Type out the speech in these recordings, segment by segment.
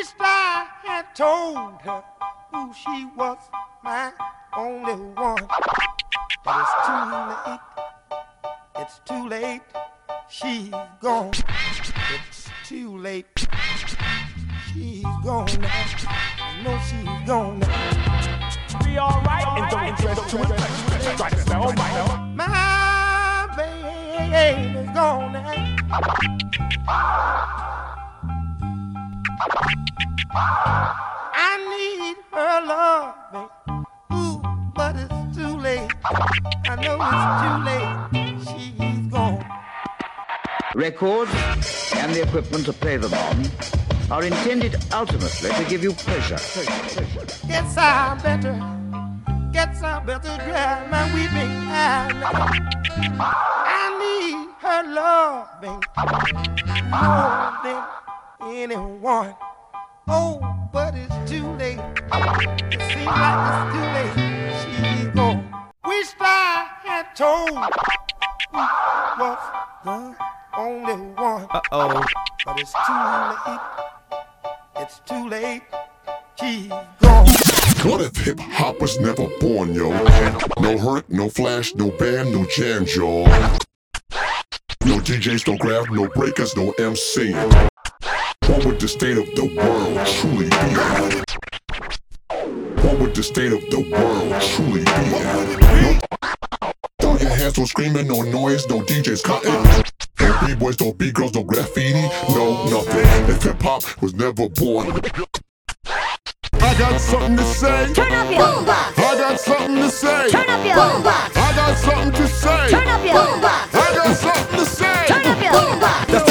Wished I had told her who she was, my only one. But it's too late. It's too late. She's gone. It's too late. She's gone now. I know she's gone. Be alright and don't dress too. Try to sound right. My baby's gone now. I need her loving. Ooh, but it's too late. I know it's too late. She's gone. Records and the equipment to play them on are intended ultimately to give you pleasure. pleasure, pleasure. I better, guess I better dry my weeping eye. I need her loving more than anyone. Oh, but it's too late. It seems like it's too late. She's gone. Wished I had told who was the only one. Uh oh. But it's too late. It's too late. She's gone. What if hip hop was never born, yo? No hurt, no flash, no band, no jam, yo. No DJs, no grab, no breakers, no MC. What would the state of the world truly be? What would the state of the world truly be? No, throw your hands, no screaming, no noise, no DJs cutting. No b-boys, no b-girls, no graffiti, no nothing. If hip hop was never born. I got something to say. Turn up your boombox. I got something to say. Turn up your boombox. I got something to say. Turn up your boombox. I got something to say. Turn up your boombox.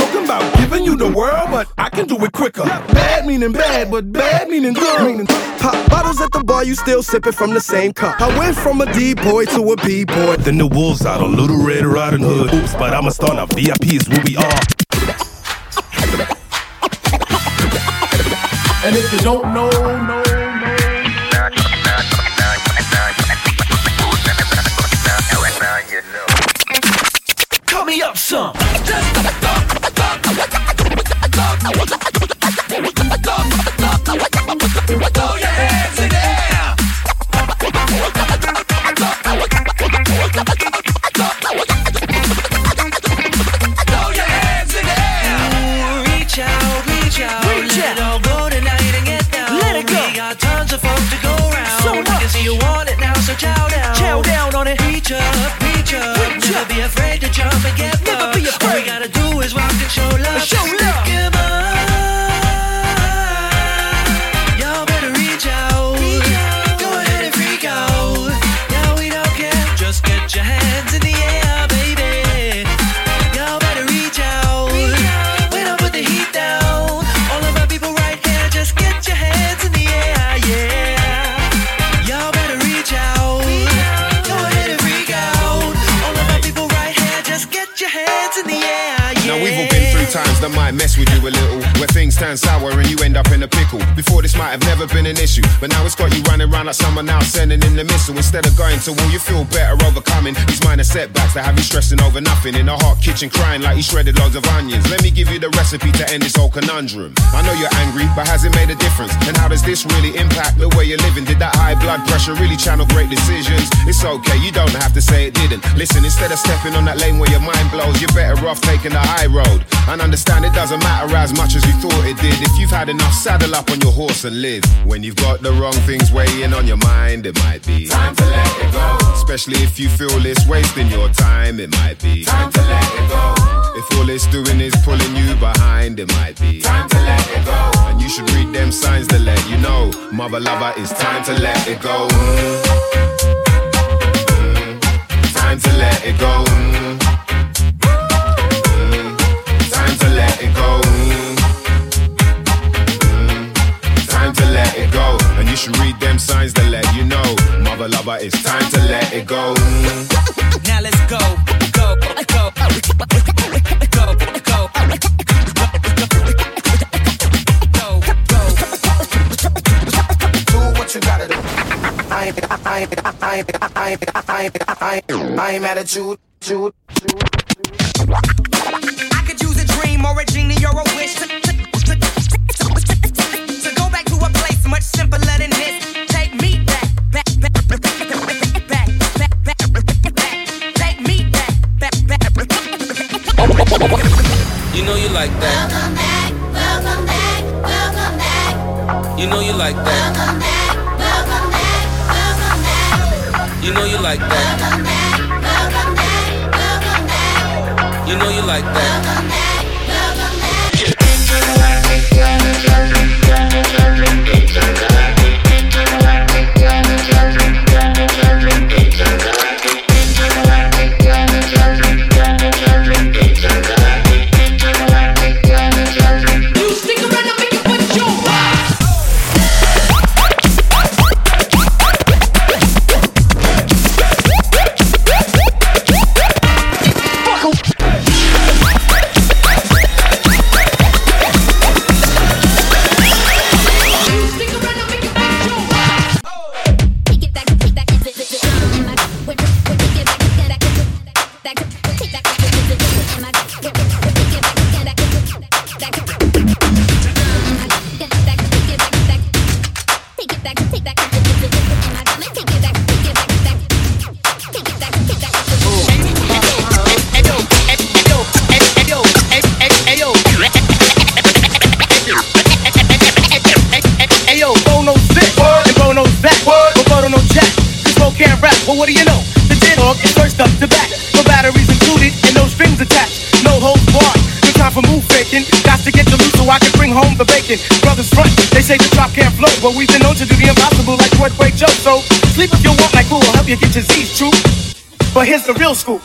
That's talking about giving you the world, but I can do it quicker. Bad meaning bad, but bad meaning good. Meaning pop bottles at the bar, you still sipping from the same cup. I went from a D boy to a B boy. Then the wolves out on Little Red Riding Hood. Oops, but I'm a star now. VIP is who we are. And if you don't know, no, Cut me up some what never been an issue, but now it's got you around like someone now sending in the missile. Instead of going to war, you feel better overcoming these minor setbacks that have you stressing over nothing. In a hot kitchen, crying like you shredded loads of onions. Let me give you the recipe to end this whole conundrum. I know you're angry, but has it made a difference? And how does this really impact the way you're living? Did that high blood pressure really channel great decisions? It's okay, you don't have to say it didn't. Listen, instead of stepping on that lane where your mind blows, you're better off taking the high road. And understand it doesn't matter as much as you thought it did. If you've had enough, saddle up on your horse and live. When you've got the wrong things weighing on your mind, it might be time to let it go. Especially if you feel it's wasting your time, it might be time to let it go. If all it's doing is pulling you behind, it might be time to let it go. And you should read them signs to let you know, mother lover, it's time to let it go. Mm. Mm. Time to let it go. Mm. Mm. Time to let it go. Should read them signs to let you know, mother lover, it's time to let it go. Mm. Now let's go, go, go, go, go, go. Do what you gotta do. I I I I I I I ain't mad at you, you, I could use a dream or a genie or a wish to much simpler than this. Take me back, back, back, back, back, back, back, back. Take me back, back, back, back, back. You know you like that. Welcome back, welcome back, welcome back. You know you like that. Welcome back, welcome back, welcome back. You know you like that. Welcome back, welcome back, welcome back. You know you like that. Welcome back. What do you know? The tin hog is first up to back. No batteries included and no strings attached. No holds barred. No time for move faking. Got to get the loot so I can bring home the bacon. Brothers front, they say the drop can't flow, but we've been known to do the impossible like Earthquake Joe. So sleep if you want, like cool, will help you get your Z's true. But here's the real scoop.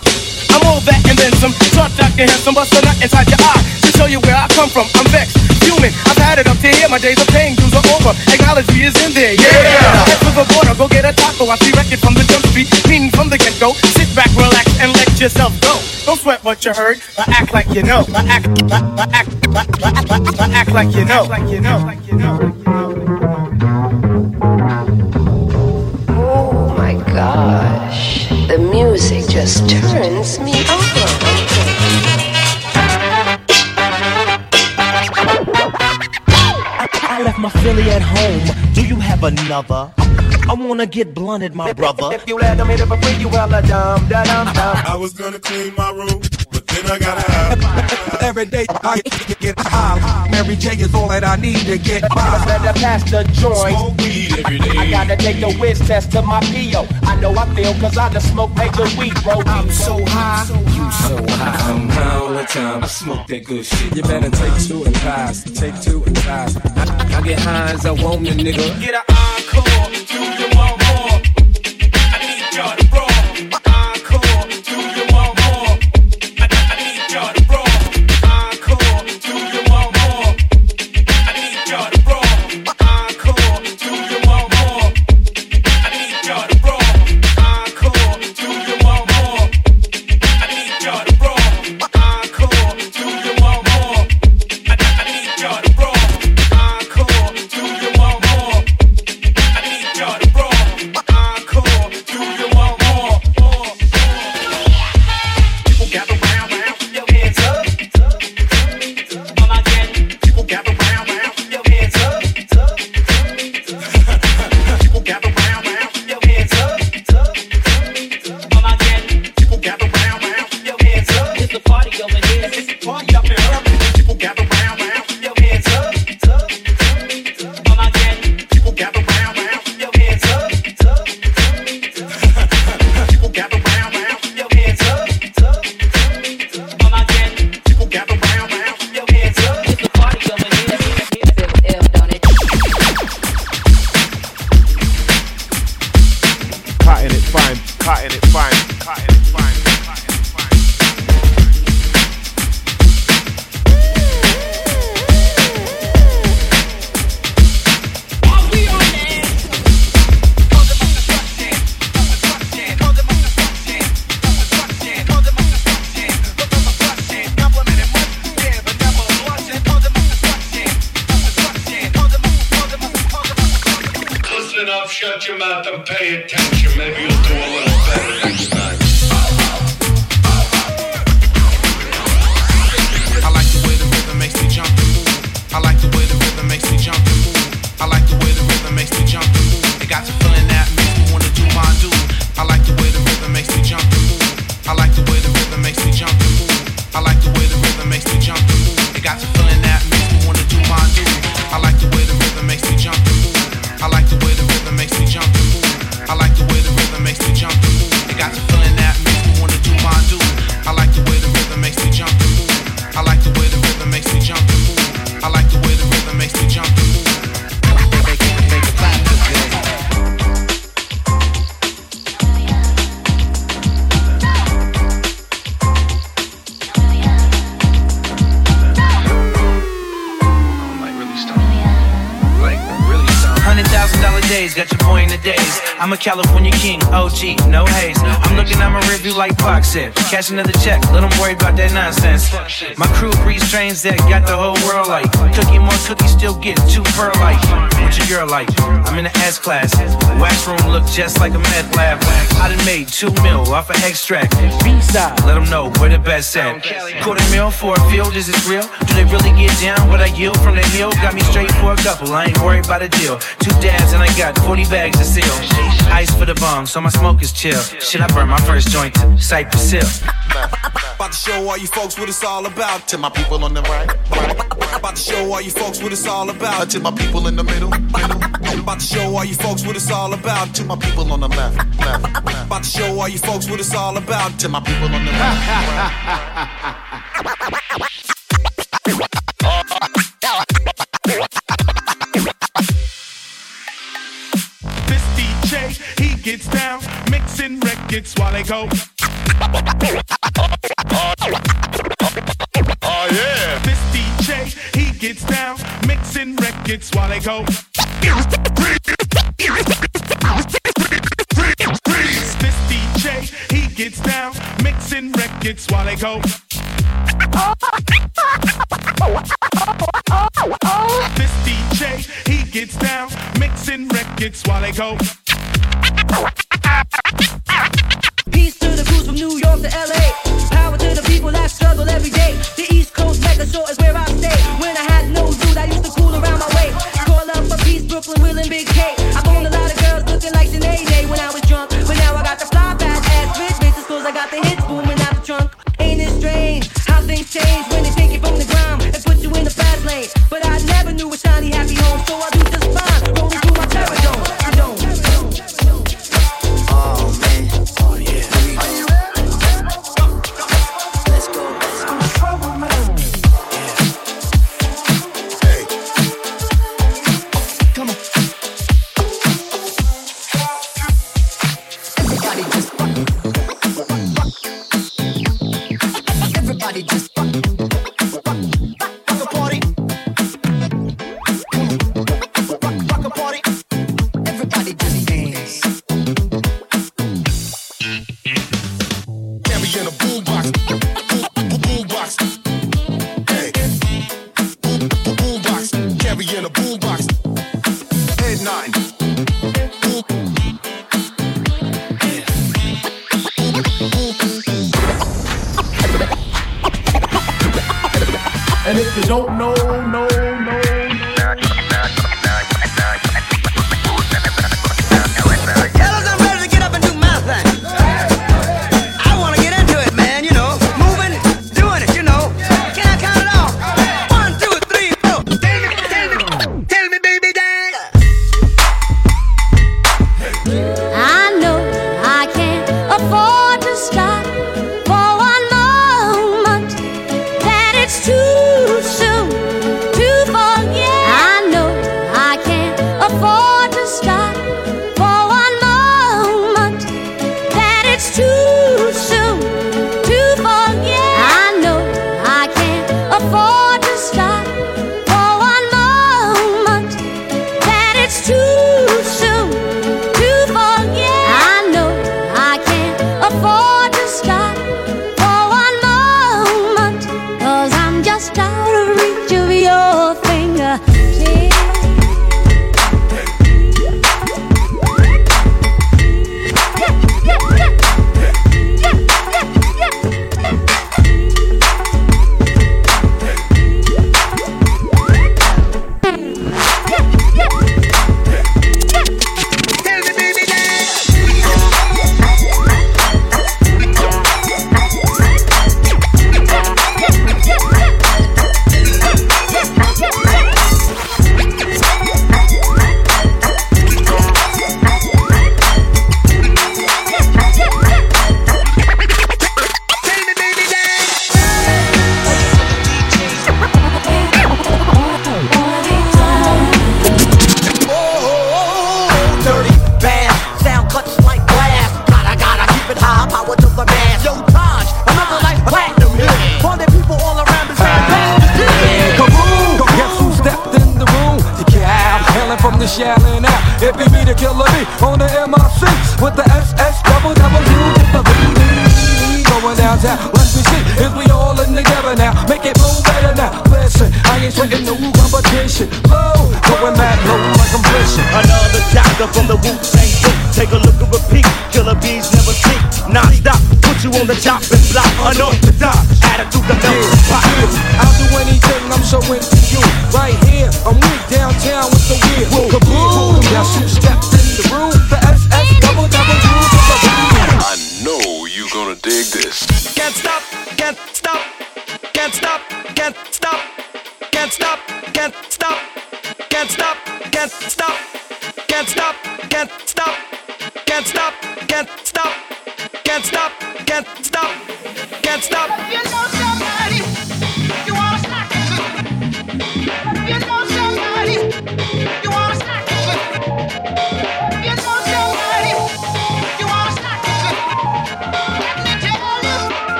I'm all that and then some. Talk Dr. Handsome, bust a nut inside your eye to show you where I come from. I'm vexed, human. I've had it up to here. My days of paying dues are over. Acknowledge is in there. Yeah. Head for the border, go get a taco. I see record from the jump street, meaning from the get go. Sit back, relax, and let yourself go. Don't sweat what you heard. I act like you know. I act, I, I act, I, I, I, I act like you know. Like you know. Like you know. Oh my gosh, the music just turns me I left my Philly at home. Do you have another? I wanna get blunted, my brother. If you let them hit it for free, you hella dumb, da dum dum. I was gonna clean my room, but then I gotta have. Every day I get high. Mary J is all that I need to get by. Better pass the joint. Smoke weed every day. I gotta take the whiz test to my PO. I know I feel cause I done smoked major weed, bro. I'm so high. You so high. I'm high all the time. I smoke that good shit. You better take two and pass. Take two and pass. I, I get high as I want me, nigga. Get an shut your mouth and pay attention. Maybe you'll do a little better California king, OG, no haze. I'm looking at my review like Pac said. Cash another check, let them worry about that nonsense. My crew breeds strains that got the whole world like. Cookie more cookies, still get two per like. What your girl like? I'm in the S class. Wax room look just like a meth lab. I done made two mil off of extract. B-side, let them know where the best at. Quarter mil for a field, is real? They really get down what I yield from the hill? Got me straight for a couple, I ain't worried about a deal. Two dabs and I got 40 bags to seal. Ice for the bong, so my smoke is chill. Shit, I burn my first joint Cypress Hill. About to show all you folks what it's all about. To my people on the right, right. About to show all you folks what it's all about. To my people in the middle, middle. About to show all you folks what it's all about. To my people on the left, left. About to show all you folks what it's all about. To my people on the This mixing records while they go. Oh yeah. This DJ, he gets down, mixing records while they go. This DJ, he gets down, mixing records while they go. This DJ, he gets down, mixing records while they go. Peace to the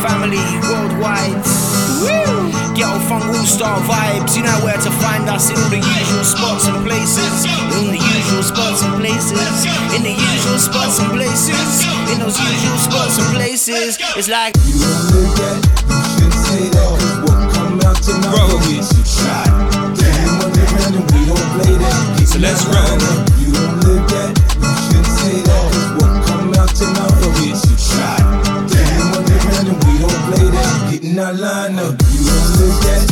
family worldwide. Woo! Ghetto funk all star vibes. You know where to find us in all the usual spots and places. In the usual spots and places. In the usual spots and places. In those usual spots and places. It's like you only get, to say come out tonight So let's roll. Alana. You look at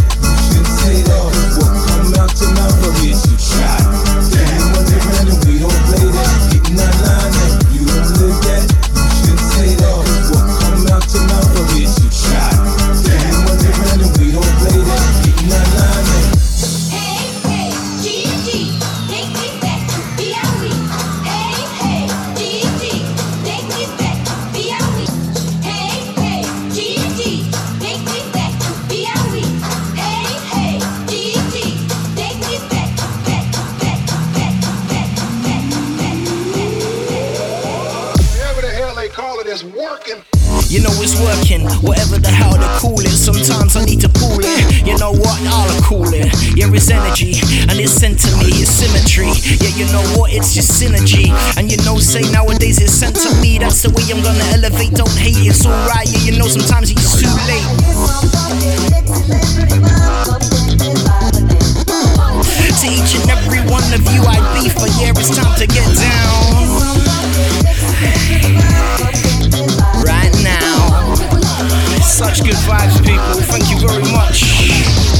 Yeah, you know what? It's just synergy. And you know, say nowadays it's sent to me. That's the way I'm gonna elevate. Don't hate, it's alright. Yeah, you know, sometimes it's too late. To each and every one of you, I beef, but yeah, it's time to get down. Right now. Such good vibes, people. Thank you very much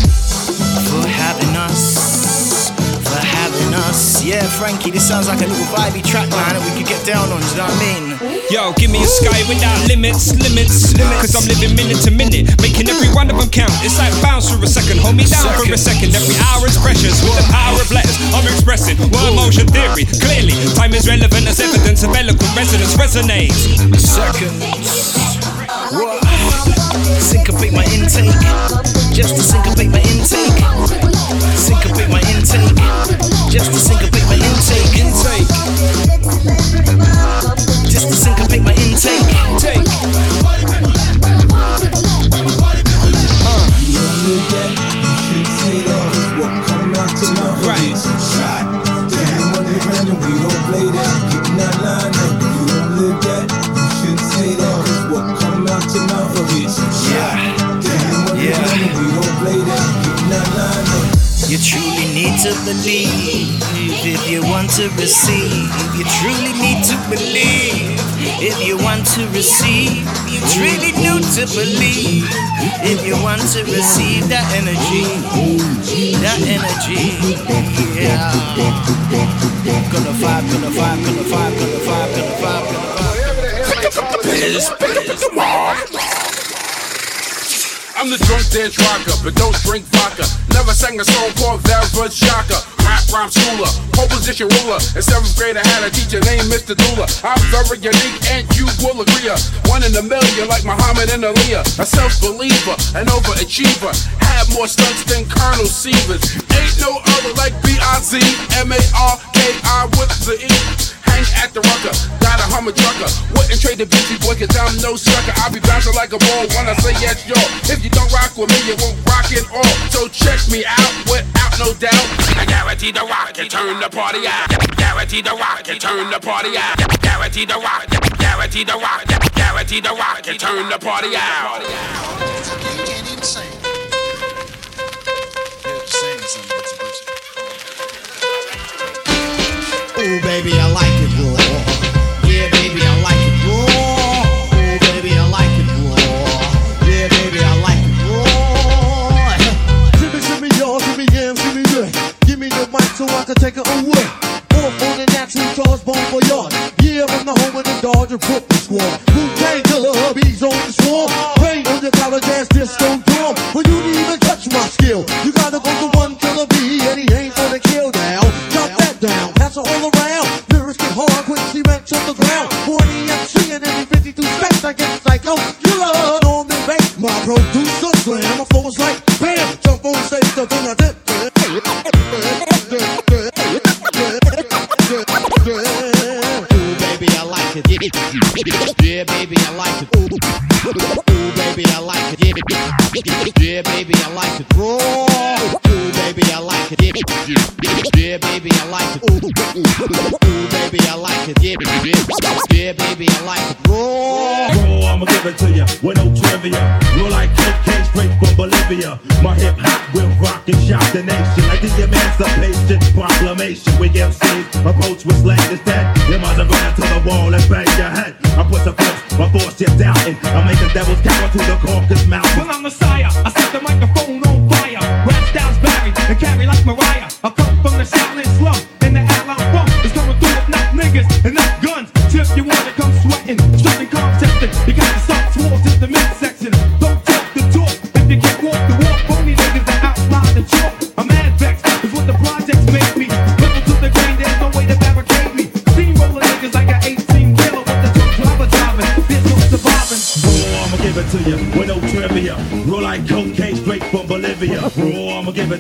Yeah, Frankie, this sounds like a little vibey track, man, that we could get down on. Do you know what I mean? Yo, give me a sky without limits, limits. limits. Cause I'm living minute to minute, making every one of them count. It's like bounce for a second, hold me down for a second. Every hour is precious with the power of letters. I'm expressing word motion theory. Clearly, time is relevant as evidence of eloquent resonance resonates. Seconds. What? Syncopate my intake. Just to syncopate my intake. Syncopate my intake. Just to syncopate my intake. Intake. If you want to receive that energy. That energy. Yeah. Gonna vibe, gonna vibe, gonna vibe, gonna vibe, gonna vibe, gonna vibe. Biz, biz, I'm the drunk dance rocker, but don't drink vodka. Never sang a song called Vera Shaka. Rhyme schooler, pole position ruler. In seventh grade, I had a teacher named Mr. Dula. I'm very unique, and you will agree. One in a million, like Muhammad and Aaliyah. A self-believer, an overachiever. Had more stunts than Colonel Sievers. Ain't no other like B-I-Z, M-A-R-K-I with the E. Hang at the rucker, got a hummer trucker. Wouldn't trade the bitchy boy, cause I'm no sucker. I be bouncing like a ball when I say yes, yo. If you don't rock with me, you won't rock it all. So check me out without no doubt. I guarantee the rock and turn the party out. Guarantee the rock and turn the party out. Guarantee the rock, guarantee the rock, guarantee the rock and turn the party out. Ooh, baby, I like it baby, I like it raw. Ooh, baby, I like it raw. Yeah, baby, I like it raw. Shimmy, y'all, shimmy, yam, shimmy, yeah. Give me the mic so I can take it away. Off on the natural charge, bomb for yard. Yeah, I'm the home of the Dodger Brooklyn squad. Wu Tang killer, bees on the swarm. On your college. Well, you didn't even touch my skill. You with no trivia. Roll like cocaine straight from Bolivia. My hip hop will rock and shock the nation like the Emancipation Proclamation. We MCs approach with slang instead. You must have run to the wall and bang your head. I put the force, my force you're doubting. I make the devil's cower to the Caucasus mountain. Well, I'm Messiah. I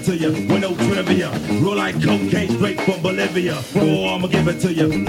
to you with no trivia. Roll like cocaine straight from Bolivia. Raw, I'ma give it to you.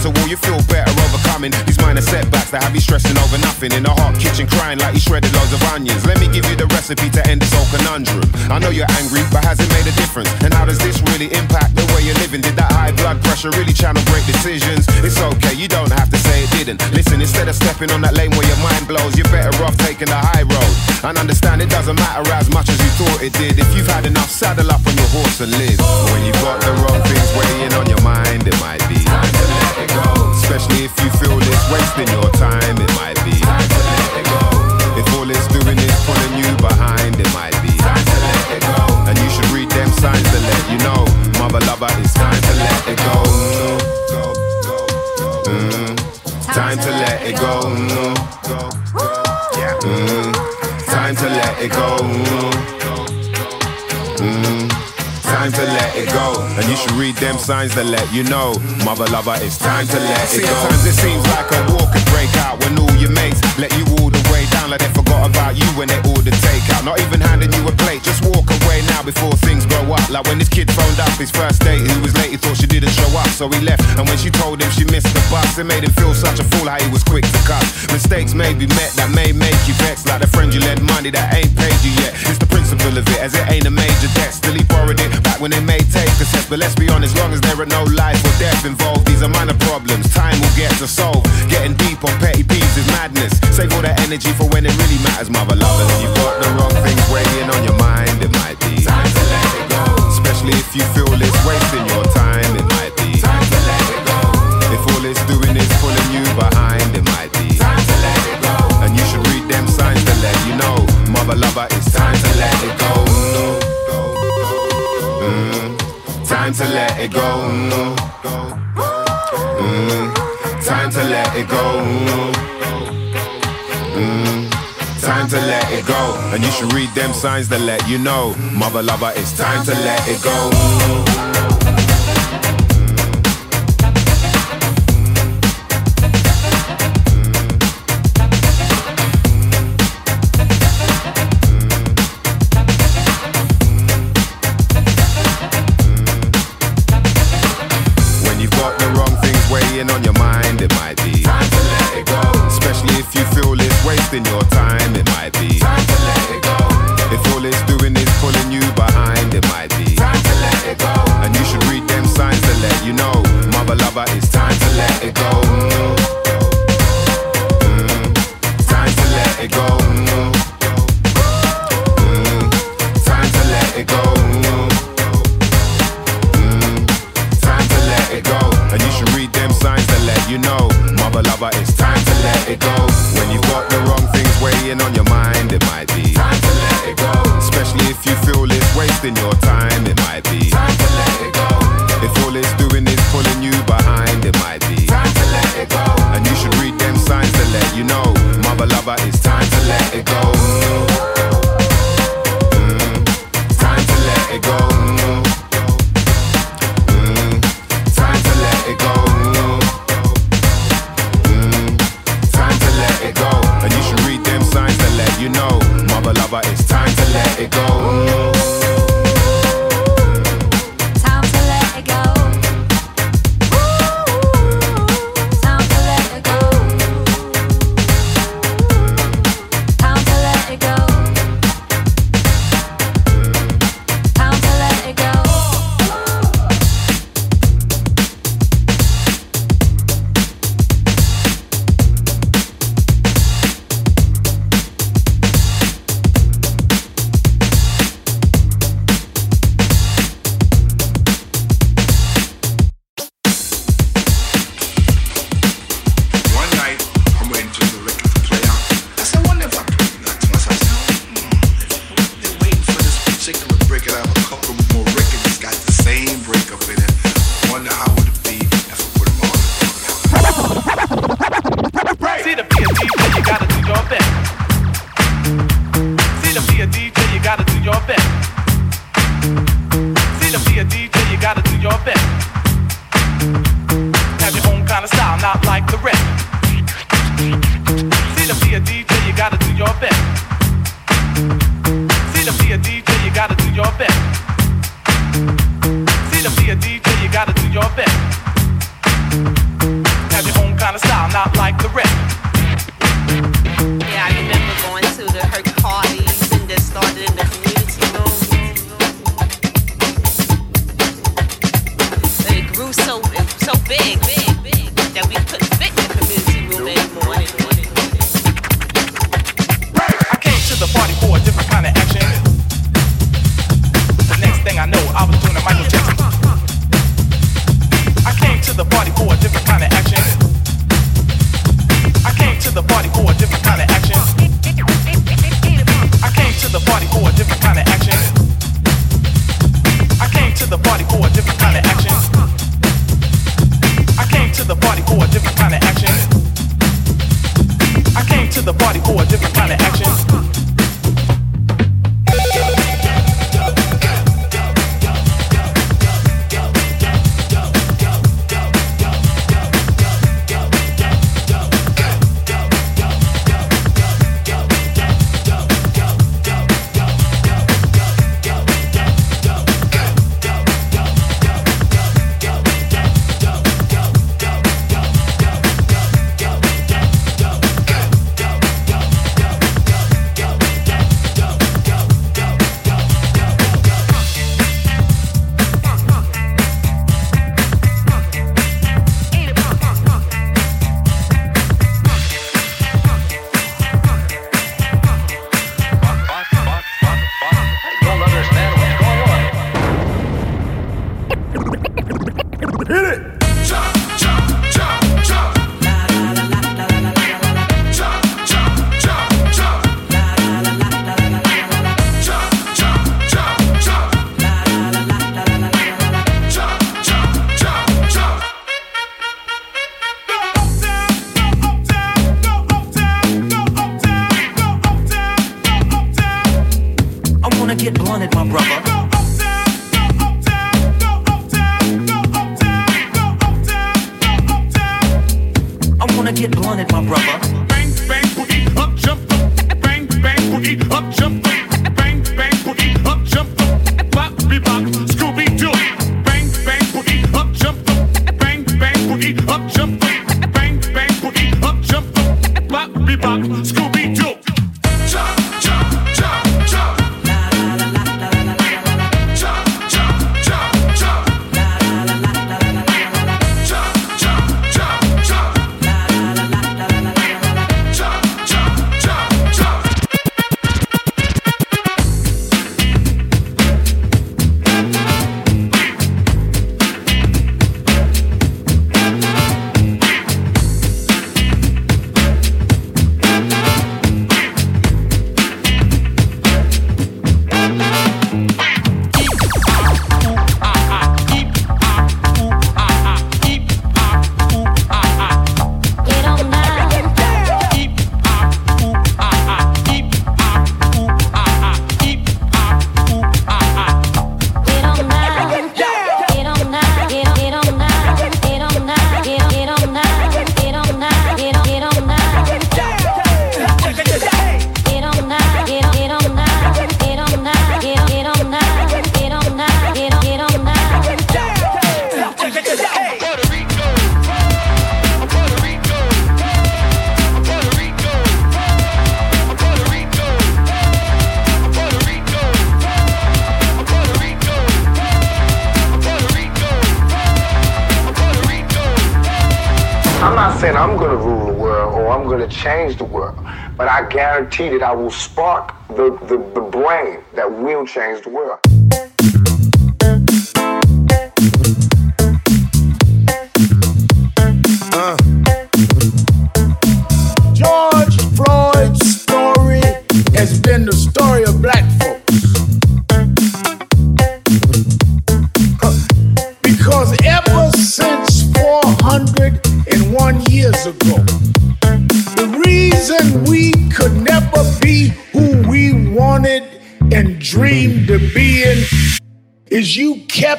To war you feel better overcoming. These minor setbacks that have you stressing over nothing. In a hot kitchen crying like you shredded loads of onions. Let me give you the recipe to end this whole conundrum. I know you're angry but has it made a difference? And how does this really impact the way you're living? Did that high blood pressure really channel great decisions? It's okay, you don't have to say it didn't. Listen, instead of stepping on that lane where your mind blows You're better off taking the high road. And understand it doesn't matter as much as you thought it did. If you've had enough, saddle up on your horse and live. When you've got the wrong things weighing on your mind It might be time to go Especially if you feel it's wasting your time It might be. Time to let it go. If all it's doing is pulling you behind It might be. And you should read them signs to let you know Mother lover, it's time to let it go. Mm. Time to let it go. Mm. Mm. Time to let it go. Mm. It go. And you should read them signs that let you know. Mother lover, it's time to let it go. Sometimes it seems like a war could break out when all your mates let you all the way down like they forgot about you when they ordered takeout. Not even handing you a plate, just walk away now before things grow up. Like when this kid phoned up his first date, who was late, he thought she didn't show up, so he left. And when she told him she missed the bus, it made him feel such a fool how he was quick to cut. Mistakes may be met that may make you vex, like the friend you lent money that ain't paid you yet. It's the principle of it, as it ain't a major debt. Still he borrowed it back when they made take the test. But let's be honest, long as there are no life or death involved, these are minor problems. Time will get to solve. Getting deep on petty peeves is madness. Save all that energy for when when it really matters, mother lover. If you've got the wrong things weighing on your mind, it might be time to let it go. Especially if you feel it's wasting your time, it might be time to let it go. If all it's doing is pulling you behind, it might be time to let it go. And you should read them signs to let you know, mother lover, it's time to let it go. Mm. Time to let it go. Mm. Time to let it go. Mm time to let it go. And you should read them signs that let you know. Mother lover, it's time to let it go. cheated, I will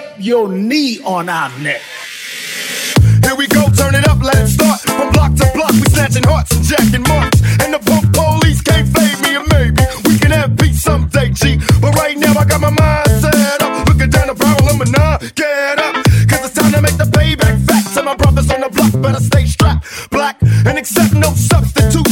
Step your knee on our neck. Here we go, turn it up, let's start. From block to block, we snatching hearts and jacking marks. And the punk police can't fade me, and maybe we can have peace someday, G. But right now, I got my mind set up. Looking down the barrel, I'm a nah, get up. Cause it's time to make the payback fat. To my brothers on the block, better stay strapped, black, and accept no substitute.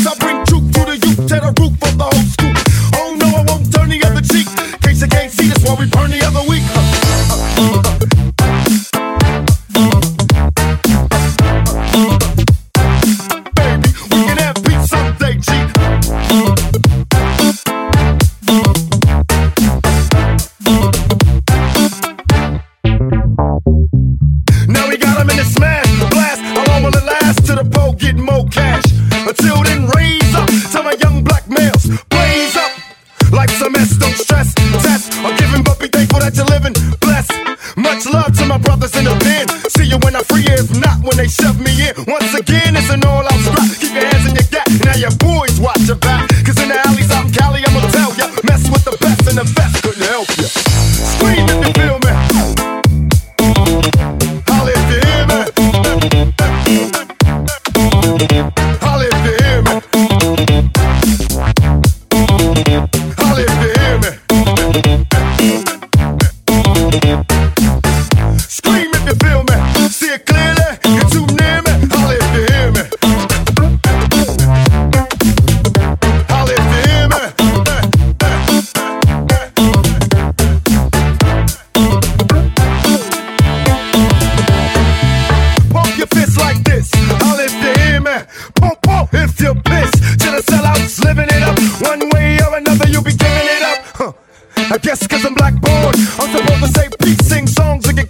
I'm supposed to say peace, sing songs, and get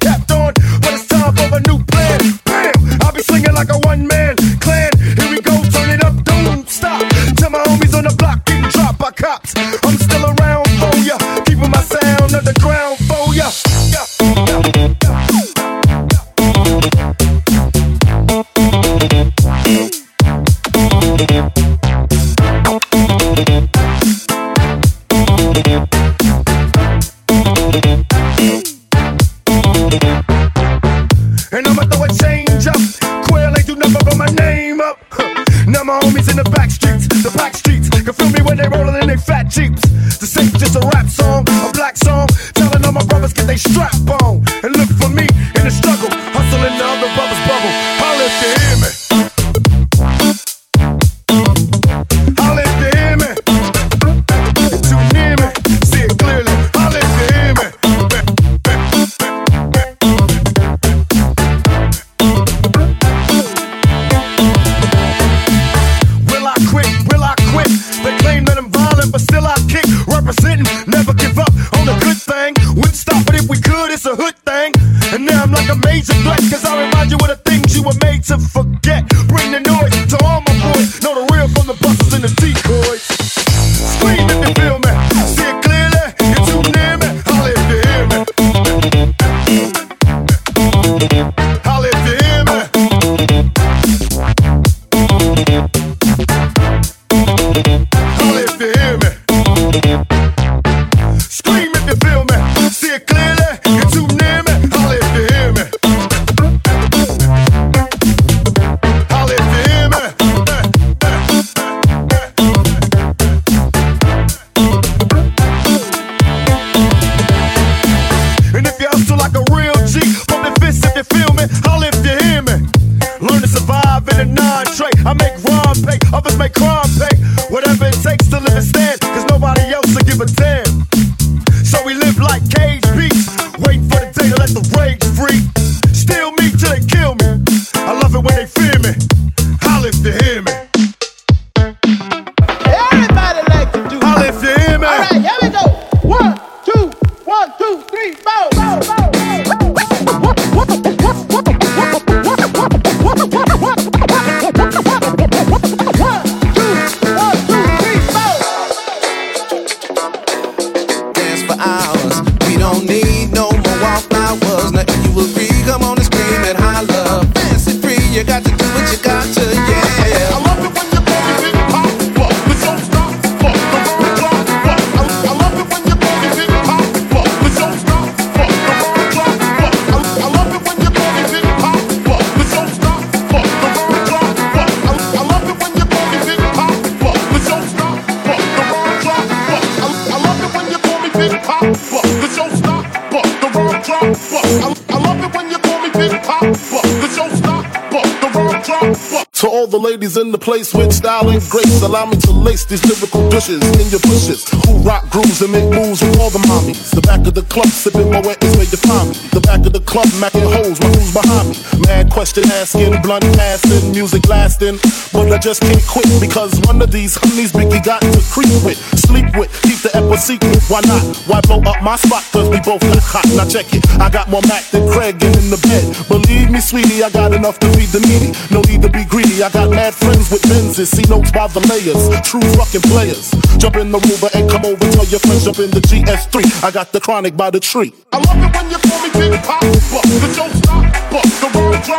place with style and grace, allow me to lace these lyrical dishes in your bushes. Who rock grooves and make moves with all the mommies. The back of the club sipping my wet is where you find me. The back of the club macking holes, my who's behind me. Question asking, blunt passing, music lasting. But I just can't quit because one of these honeys Biggie got to creep with, sleep with, keep the ep a secret. Why not? Why blow up my spot? Cause we both got hot. Now check it. I got more Mac than Craig in the bed. Believe me, sweetie, I got enough to feed the needy. No need to be greedy. I got mad friends with Benzes. See notes by the layers. True fucking players. Jump in the Rover and come over. Tell your friends jump in the GS3. I got the chronic by the tree. I love it when you call me Big Pop, but the but don't stop, fuck the road clock,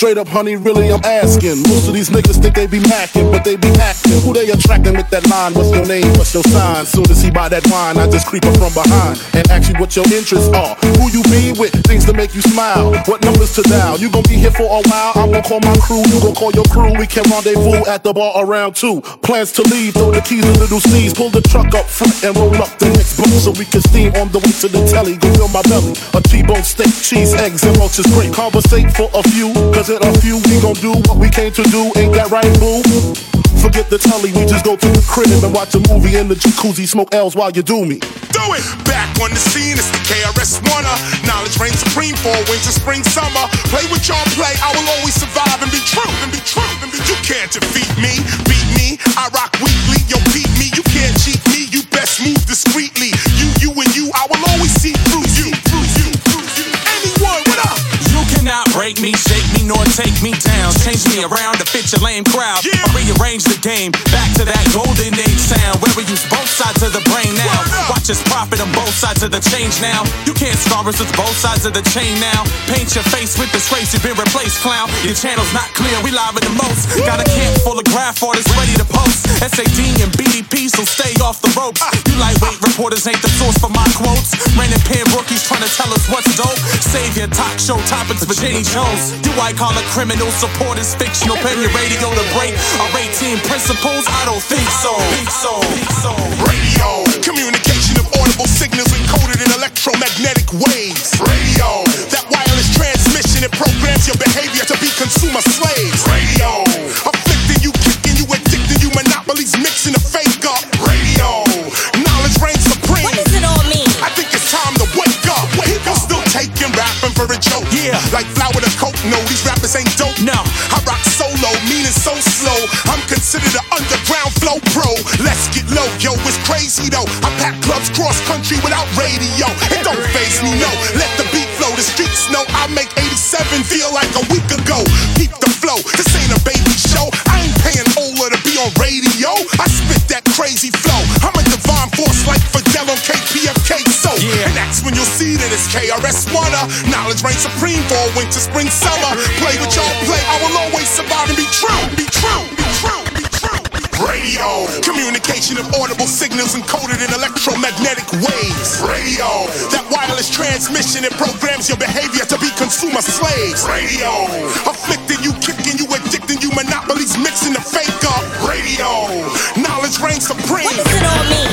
Straight up, honey, really, I'm asking. Most of these niggas think they be macking, but they be acting. Who they attracting with that line? What's your name? What's your sign? Soon as he buy that wine, I just creep up from behind and ask you what your interests are. Who you be with? Things to make you smile. What numbers to dial? You gon' be here for a while. I'm gon' call my crew. You gon' call your crew. We can rendezvous at the bar around two. Plans to leave. Throw the keys in the little C's. Pull the truck up front and roll up the next block so we can steam on the way to the telly. Go fill my belly. A T-bone steak, cheese, eggs, and roaches great. Conversate for a few, cause a few we gon' do what we came to do. Ain't that right, boo? Forget the telly, we just go to the crib and watch a movie in the jacuzzi, smoke L's while you do me. Do it! Back on the scene, it's the KRS One. Knowledge reigns supreme for winter, spring, summer. Play with y'all play, I will always survive and be true, and be true, and be You can't defeat me, beat me. I rock weekly, yo, beat me. You can't cheat me, you best move discreetly. You, you, and you, I will always see through you, through you, through you. Anyone, what up? You cannot break me, shake me, nor take me down. Change me around to fit your lame crowd. Or rearrange the game back to that golden age sound where we use both sides of the brain now. Watch us profit on both sides of the change now. You can't scar us, it's both sides of the chain now. Paint your face with disgrace, you've been replaced, clown. Your channel's not clear, we live in the most. Got a camp full of graph artists ready to post. SAD and BDP, so stay off the ropes. You lightweight reporters ain't the source for my quotes. Random pen rookies trying to tell us what's dope. Save your talk show topics for Jenny Jones. Do I call a criminal supporters fictional? Pay your radio to break our 18 principles? I don't think so. Think so. Think so. Radio. Communication of audible signals encoded in electromagnetic waves. Radio. That wireless transmission it programs your behavior to be consumer slaves. Radio. Afflicting you, kicking you, addicting you, monopolies mixing the fake up. Taking rapping for a joke. Yeah. Like flour to coke. No, these rappers ain't dope. No. I rock solo, meaning so slow. I'm considered an underground flow pro. Let's get low, yo, it's crazy though. I pack clubs cross country without radio. It don't phase me, no. Let the beat flow, the streets know I make 87 feel like a week ago. Keep the flow, this ain't a baby show. I ain't paying Ola to be on radio. I spit that crazy flow. I'm a divine force like Fidel on KPFK. So, and that's when you'll see that it's KRS One. Knowledge reigns supreme for winter, spring, summer. Play with y'all play. I will always survive and be true, be true, be true, be true. Radio, communication of audible signals encoded in electromagnetic waves. Radio, that wireless transmission it programs your behavior to be consumer slaves. Radio, afflicting you, kicking you, addicting you, monopolies mixing the fake up. Radio, knowledge reigns supreme. What does it all mean?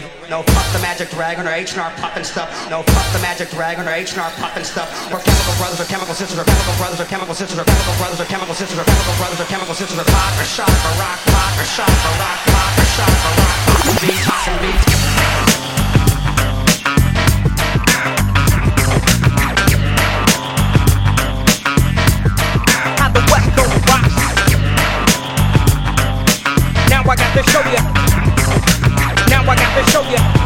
Rave. No fuck the Magic Dragon or H&R poppin' stuff. No fuck the Magic Dragon or H&R poppin' stuff. Or Chemical Brothers or Chemical Sisters or Chemical Brothers or Chemical Sisters or Chemical Brothers or Chemical Sisters or Chemical Brothers or Chemical Sisters or Pop or Shock or Rock, Pop or Shock or Rock, Pop or Shock or Rock. Beats. Rocks. Now I got to show you. To show you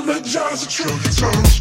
apologize the truth. is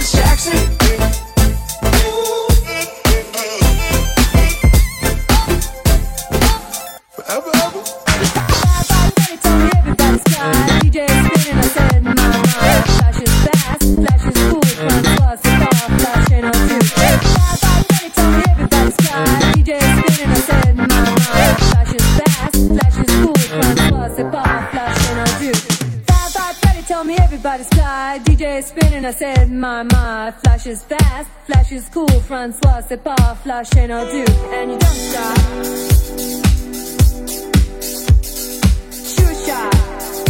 Jackson. Flash is fast, flash is cool, Francois, c'est pas flash and I do, and you don't stop. Shoo shot.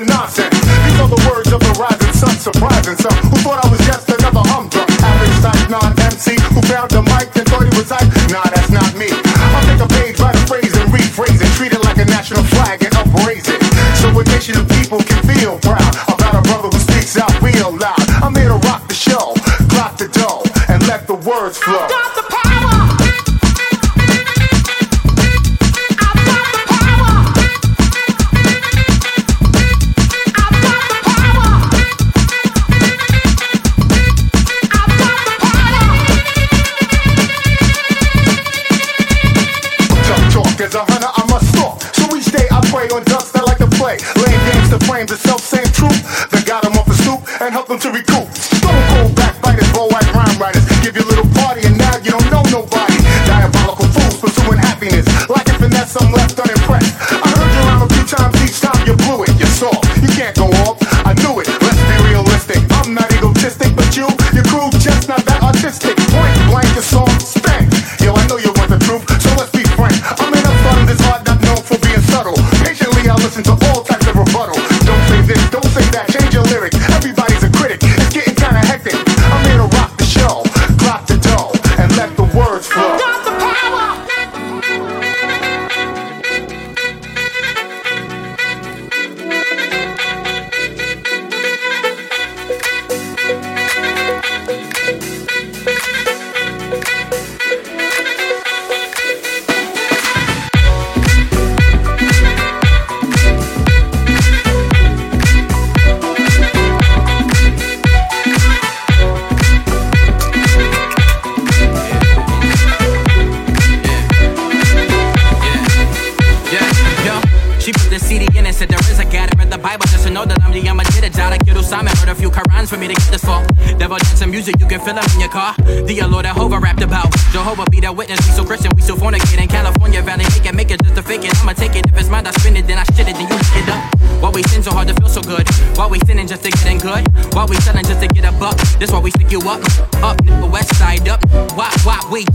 The nonsense. These are the words of the rising sun, surprising some who thought I was just another humdrum. Average type non-MC who found the mic and thought he was hype. Nah, that's not me. I'll take a page, write a phrase and rephrase it, treat it like a national flag and upraise it. So a nation of people can feel proud about a brother who speaks out real loud. I'm here to rock the show, clock the dough, and let the words flow.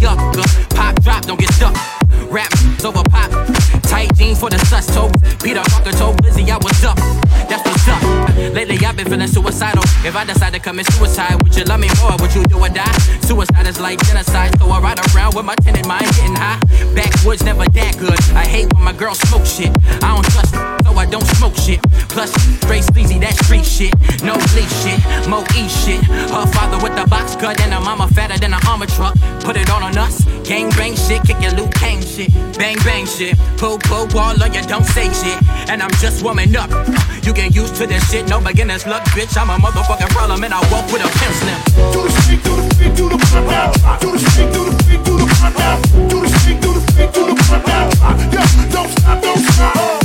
Up? Good. Pop, drop, don't get stuck. Rap over pop. Tight jeans for the sus toes. Peter Parker told Lizzie I was up. That's what's up. Lately I've been feeling suicidal. If I decide to commit suicide, would you love me more? Would you do or die? Suicide is like genocide, so I ride around with my tenant mind getting high. Backwoods never that good. I hate when my girl smoke shit. I don't trust, so I don't smoke shit. Plus, straight sleazy, that street shit. No bleach shit, Mo E shit. Her father with the box cut and her mama fatter than an armor truck. Put it all on us. Gang bang shit, kick your Liu Kang shit. Bang bang shit. Pull pull wall on you, don't say shit. And I'm just warming up. You get used to this shit, no beginner's luck, bitch. I'm a motherfucking problem and I walk with a pen slim. Do the street, do the street, do the front now. Do the street, do the street, do the front now. Do the street, do the street, do the front now. Yeah, don't stop, don't stop.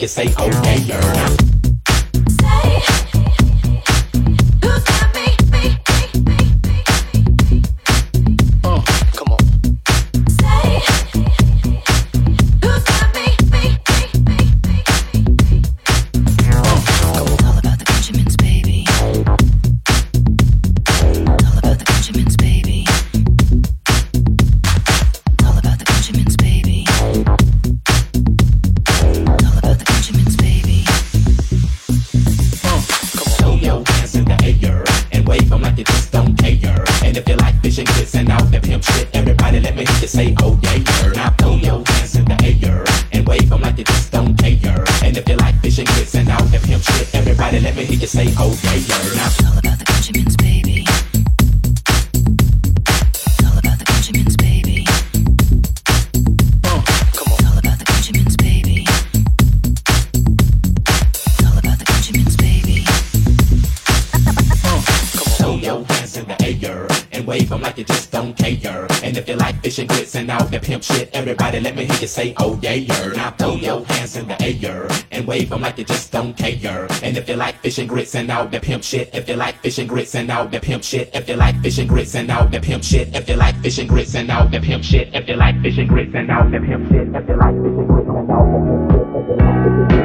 niggas say, oh. fish grits and all that pimp shit. If you like fish grits and all that pimp shit. If you like fish grits and all that pimp shit. If you like fish grits and all that pimp shit. If you like fish grits and all that pimp shit. If you like fish grits and all that pimp shit.